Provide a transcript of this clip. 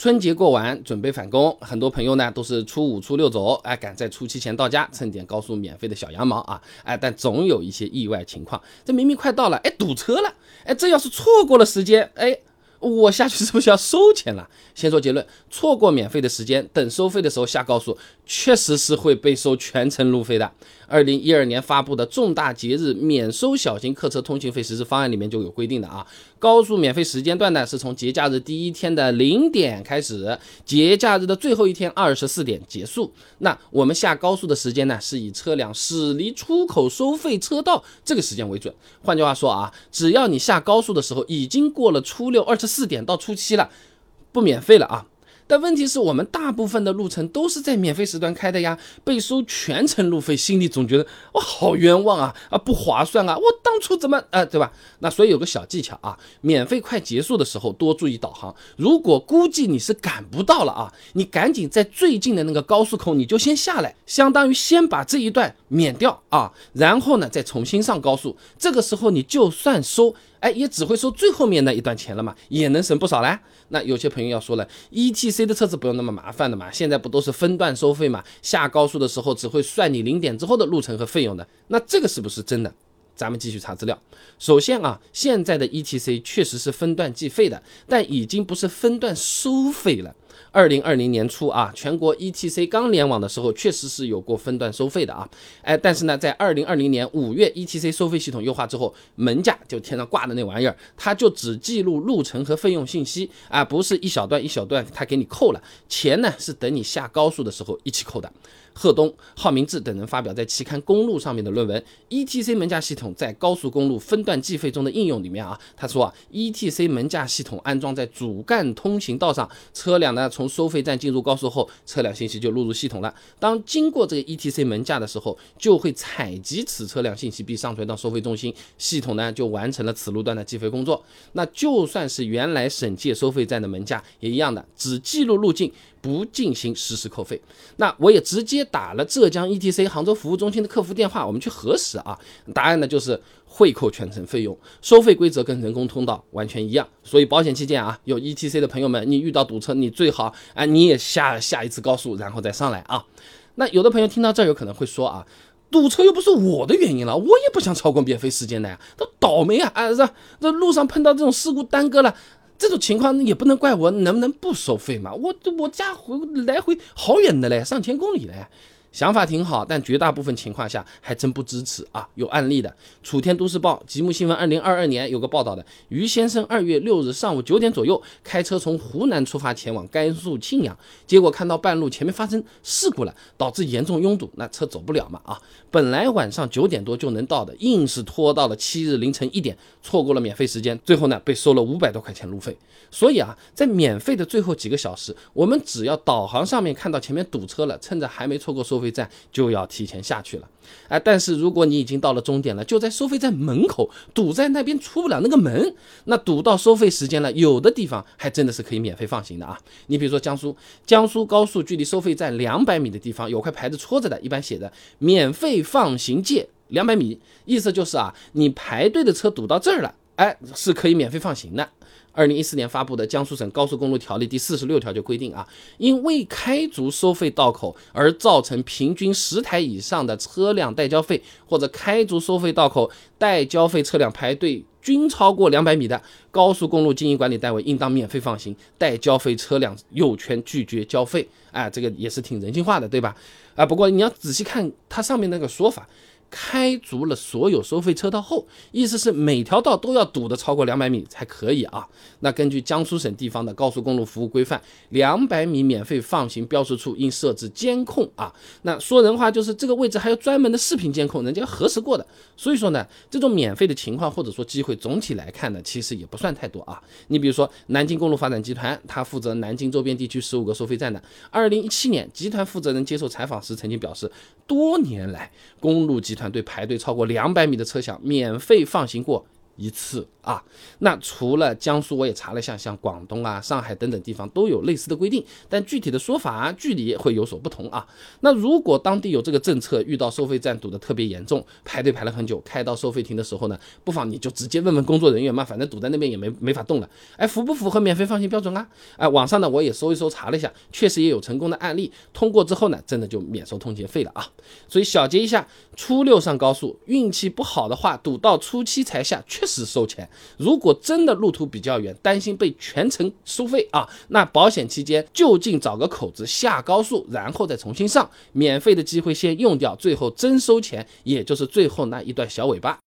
春节过完，准备返工，很多朋友呢都是初五、初六走，哎，赶在初七前到家，蹭点高速免费的小羊毛啊，哎，但总有一些意外情况，这明明快到了，哎，堵车了，哎，这要是错过了时间，哎。我下去是不是要收钱了？先说结论，错过免费的时间，等收费的时候下高速，确实是会被收全程路费的。二零一二年发布的重大节日免收小型客车通行费实施方案里面就有规定的啊，高速免费时间段呢是从节假日第一天的零点开始，节假日的最后一天二十四点结束。那我们下高速的时间呢，是以车辆驶离出口收费车道这个时间为准。换句话说啊，只要你下高速的时候已经过了初六二十四点到初七了，不免费了啊。但问题是我们大部分的路程都是在免费时段开的呀，被收全程路费，心里总觉得我好冤枉啊啊不划算啊！我当初怎么啊对吧？那所以有个小技巧啊，免费快结束的时候多注意导航。如果估计你是赶不到了啊，你赶紧在最近的那个高速口你就先下来，相当于先把这一段免掉啊，然后呢再重新上高速。这个时候你就算收。哎，也只会收最后面那一段钱了嘛，也能省不少嘞。那有些朋友要说了，E T C 的车子不用那么麻烦的嘛，现在不都是分段收费嘛？下高速的时候只会算你零点之后的路程和费用的，那这个是不是真的？咱们继续查资料。首先啊，现在的 E T C 确实是分段计费的，但已经不是分段收费了。二零二零年初啊，全国 ETC 刚联网的时候，确实是有过分段收费的啊，哎，但是呢，在二零二零年五月 ETC 收费系统优化之后，门架就天上挂的那玩意儿，它就只记录路程和费用信息啊，不是一小段一小段，它给你扣了钱呢，是等你下高速的时候一起扣的。贺东、郝明志等人发表在期刊《公路》上面的论文，ETC 门架系统在高速公路分段计费中的应用里面啊，他说啊，ETC 门架系统安装在主干通行道上，车辆呢从收费站进入高速后，车辆信息就录入系统了。当经过这个 ETC 门架的时候，就会采集此车辆信息并上传到收费中心，系统呢就完成了此路段的计费工作。那就算是原来省界收费站的门架也一样的，只记录路径。不进行实时扣费，那我也直接打了浙江 ETC 杭州服务中心的客服电话，我们去核实啊。答案呢就是会扣全程费用，收费规则跟人工通道完全一样。所以保险期间啊，有 ETC 的朋友们，你遇到堵车，你最好啊你也下下一次高速，然后再上来啊。那有的朋友听到这儿有可能会说啊，堵车又不是我的原因了，我也不想超过免费时间的呀，都倒霉啊啊是吧？这路上碰到这种事故耽搁了。这种情况也不能怪我，能不能不收费嘛？我我家回来回好远的嘞，上千公里嘞。想法挺好，但绝大部分情况下还真不支持啊！有案例的，楚天都市报、吉木新闻，二零二二年有个报道的，于先生二月六日上午九点左右开车从湖南出发前往甘肃庆阳，结果看到半路前面发生事故了，导致严重拥堵，那车走不了嘛啊！本来晚上九点多就能到的，硬是拖到了七日凌晨一点，错过了免费时间，最后呢被收了五百多块钱路费。所以啊，在免费的最后几个小时，我们只要导航上面看到前面堵车了，趁着还没错过收。收费站就要提前下去了，哎，但是如果你已经到了终点了，就在收费站门口堵在那边出不了那个门，那堵到收费时间了，有的地方还真的是可以免费放行的啊。你比如说江苏，江苏高速距离收费站两百米的地方有块牌子戳着的，一般写的“免费放行界两百米”，意思就是啊，你排队的车堵到这儿了，哎，是可以免费放行的。二零一四年发布的《江苏省高速公路条例》第四十六条就规定啊，因未开足收费道口而造成平均十台以上的车辆待交费，或者开足收费道口待交费车辆排队均超过两百米的，高速公路经营管理单位应当免费放行，待交费车辆有权拒绝交费。哎，这个也是挺人性化的，对吧？啊，不过你要仔细看它上面那个说法。开足了所有收费车道后，意思是每条道都要堵得超过两百米才可以啊。那根据江苏省地方的高速公路服务规范，两百米免费放行标识处应设置监控啊。那说人话就是这个位置还有专门的视频监控，人家核实过的。所以说呢，这种免费的情况或者说机会，总体来看呢，其实也不算太多啊。你比如说南京公路发展集团，它负责南京周边地区十五个收费站的。二零一七年，集团负责人接受采访时曾经表示，多年来公路集团。团队排队超过两百米的车厢免费放行过一次啊。那除了江苏，我也查了一下，像广东啊、上海等等地方都有类似的规定，但具体的说法、距离会有所不同啊。那如果当地有这个政策，遇到收费站堵得特别严重，排队排了很久，开到收费亭的时候呢，不妨你就直接问问工作人员嘛，反正堵在那边也没没法动了。哎，符不符合免费放行标准啊？哎，网上呢我也搜一搜查了一下，确实也有成功的案例，通过之后呢，真的就免收通行费了啊。所以小结一下，初六上高速，运气不好的话，堵到初七才下，确实是收钱。如果真的路途比较远，担心被全程收费啊，那保险期间就近找个口子下高速，然后再重新上，免费的机会先用掉，最后真收钱，也就是最后那一段小尾巴。